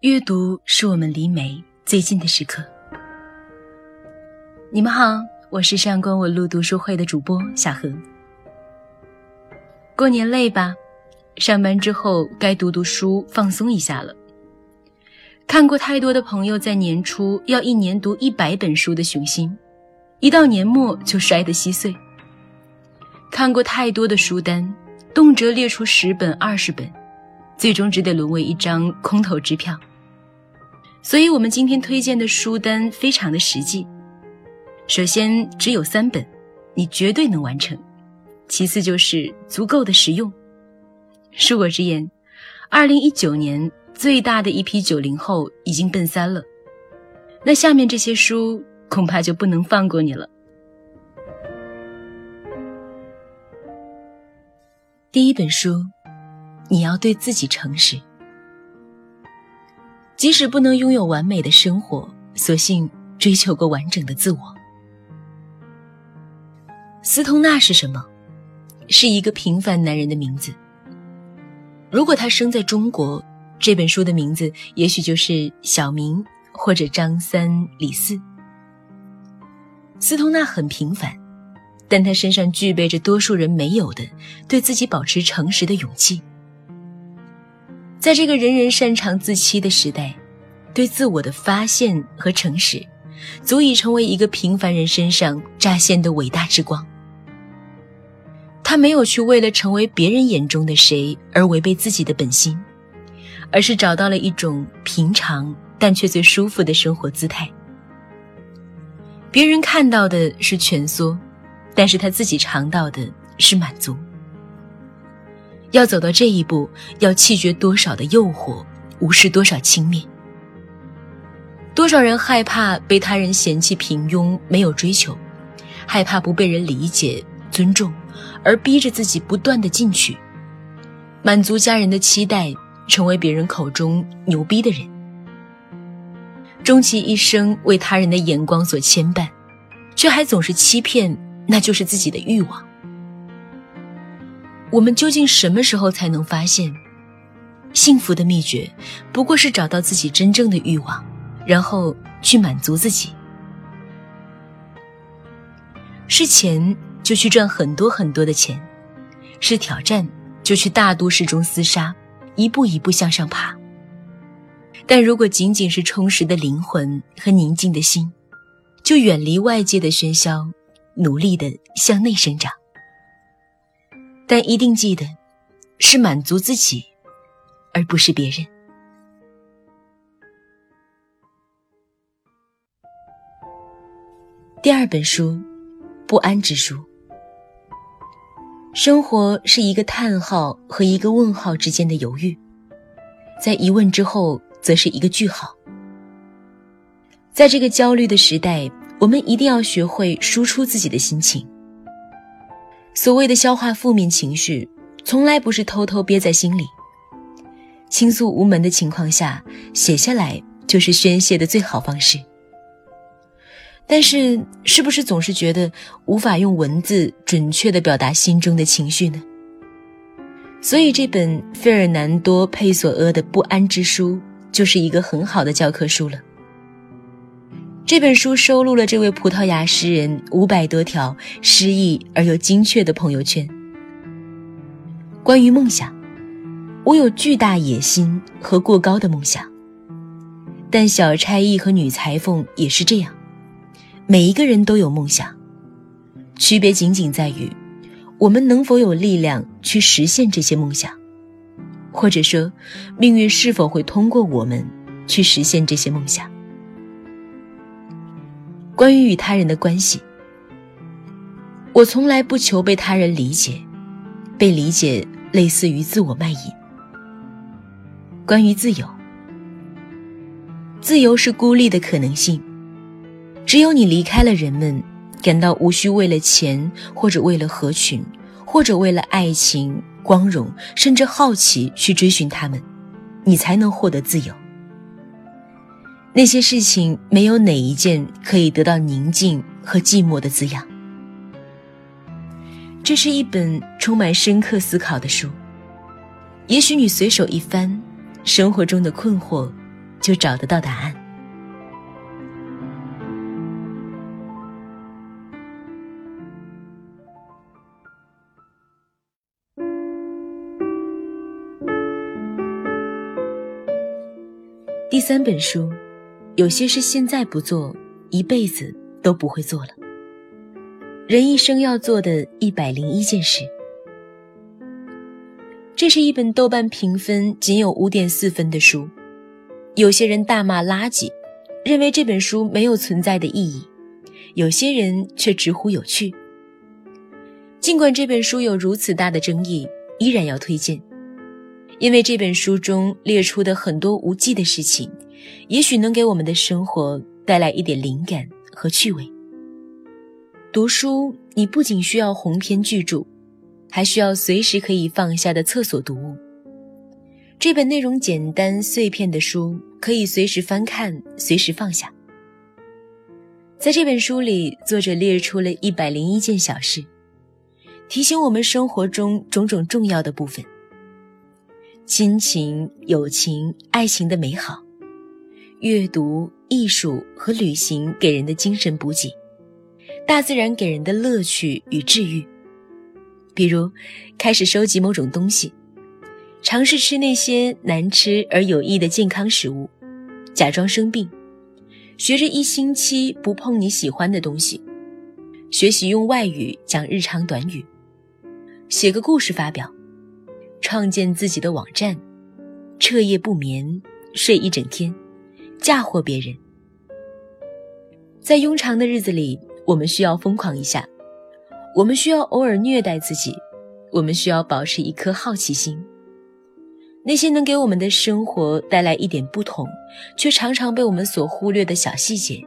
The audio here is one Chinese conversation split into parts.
阅读是我们离美最近的时刻。你们好，我是上官文路读书会的主播小何。过年累吧？上班之后该读读书，放松一下了。看过太多的朋友在年初要一年读一百本书的雄心，一到年末就摔得稀碎。看过太多的书单，动辄列出十本、二十本。最终只得沦为一张空头支票。所以，我们今天推荐的书单非常的实际。首先，只有三本，你绝对能完成；其次，就是足够的实用。恕我直言，二零一九年最大的一批九零后已经奔三了，那下面这些书恐怕就不能放过你了。第一本书。你要对自己诚实，即使不能拥有完美的生活，索性追求个完整的自我。斯通纳是什么？是一个平凡男人的名字。如果他生在中国，这本书的名字也许就是小明或者张三李四。斯通纳很平凡，但他身上具备着多数人没有的对自己保持诚实的勇气。在这个人人擅长自欺的时代，对自我的发现和诚实，足以成为一个平凡人身上乍现的伟大之光。他没有去为了成为别人眼中的谁而违背自己的本心，而是找到了一种平常但却最舒服的生活姿态。别人看到的是蜷缩，但是他自己尝到的是满足。要走到这一步，要弃绝多少的诱惑，无视多少轻蔑。多少人害怕被他人嫌弃平庸没有追求，害怕不被人理解尊重，而逼着自己不断的进取，满足家人的期待，成为别人口中牛逼的人，终其一生为他人的眼光所牵绊，却还总是欺骗，那就是自己的欲望。我们究竟什么时候才能发现，幸福的秘诀不过是找到自己真正的欲望，然后去满足自己？是钱就去赚很多很多的钱，是挑战就去大都市中厮杀，一步一步向上爬。但如果仅仅是充实的灵魂和宁静的心，就远离外界的喧嚣，努力的向内生长。但一定记得，是满足自己，而不是别人。第二本书，《不安之书》。生活是一个叹号和一个问号之间的犹豫，在疑问之后，则是一个句号。在这个焦虑的时代，我们一定要学会输出自己的心情。所谓的消化负面情绪，从来不是偷偷憋在心里。倾诉无门的情况下，写下来就是宣泄的最好方式。但是，是不是总是觉得无法用文字准确的表达心中的情绪呢？所以，这本费尔南多·佩索阿的《不安之书》就是一个很好的教科书了。这本书收录了这位葡萄牙诗人五百多条诗意而又精确的朋友圈。关于梦想，我有巨大野心和过高的梦想，但小差役和女裁缝也是这样。每一个人都有梦想，区别仅仅在于我们能否有力量去实现这些梦想，或者说，命运是否会通过我们去实现这些梦想。关于与他人的关系，我从来不求被他人理解，被理解类似于自我卖淫。关于自由，自由是孤立的可能性，只有你离开了人们，感到无需为了钱或者为了合群，或者为了爱情、光荣，甚至好奇去追寻他们，你才能获得自由。那些事情没有哪一件可以得到宁静和寂寞的滋养。这是一本充满深刻思考的书。也许你随手一翻，生活中的困惑就找得到答案。第三本书，有些事现在不做，一辈子都不会做了。人一生要做的一百零一件事。这是一本豆瓣评分仅有五点四分的书，有些人大骂垃圾，认为这本书没有存在的意义；有些人却直呼有趣。尽管这本书有如此大的争议，依然要推荐，因为这本书中列出的很多无稽的事情，也许能给我们的生活带来一点灵感和趣味。读书，你不仅需要鸿篇巨著。还需要随时可以放下的厕所读物。这本内容简单碎片的书，可以随时翻看，随时放下。在这本书里，作者列出了一百零一件小事，提醒我们生活中种种重要的部分：亲情、友情、爱情的美好，阅读、艺术和旅行给人的精神补给，大自然给人的乐趣与治愈。比如，开始收集某种东西，尝试吃那些难吃而有益的健康食物，假装生病，学着一星期不碰你喜欢的东西，学习用外语讲日常短语，写个故事发表，创建自己的网站，彻夜不眠，睡一整天，嫁祸别人。在庸常的日子里，我们需要疯狂一下。我们需要偶尔虐待自己，我们需要保持一颗好奇心。那些能给我们的生活带来一点不同，却常常被我们所忽略的小细节，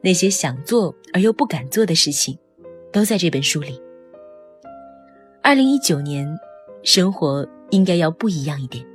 那些想做而又不敢做的事情，都在这本书里。二零一九年，生活应该要不一样一点。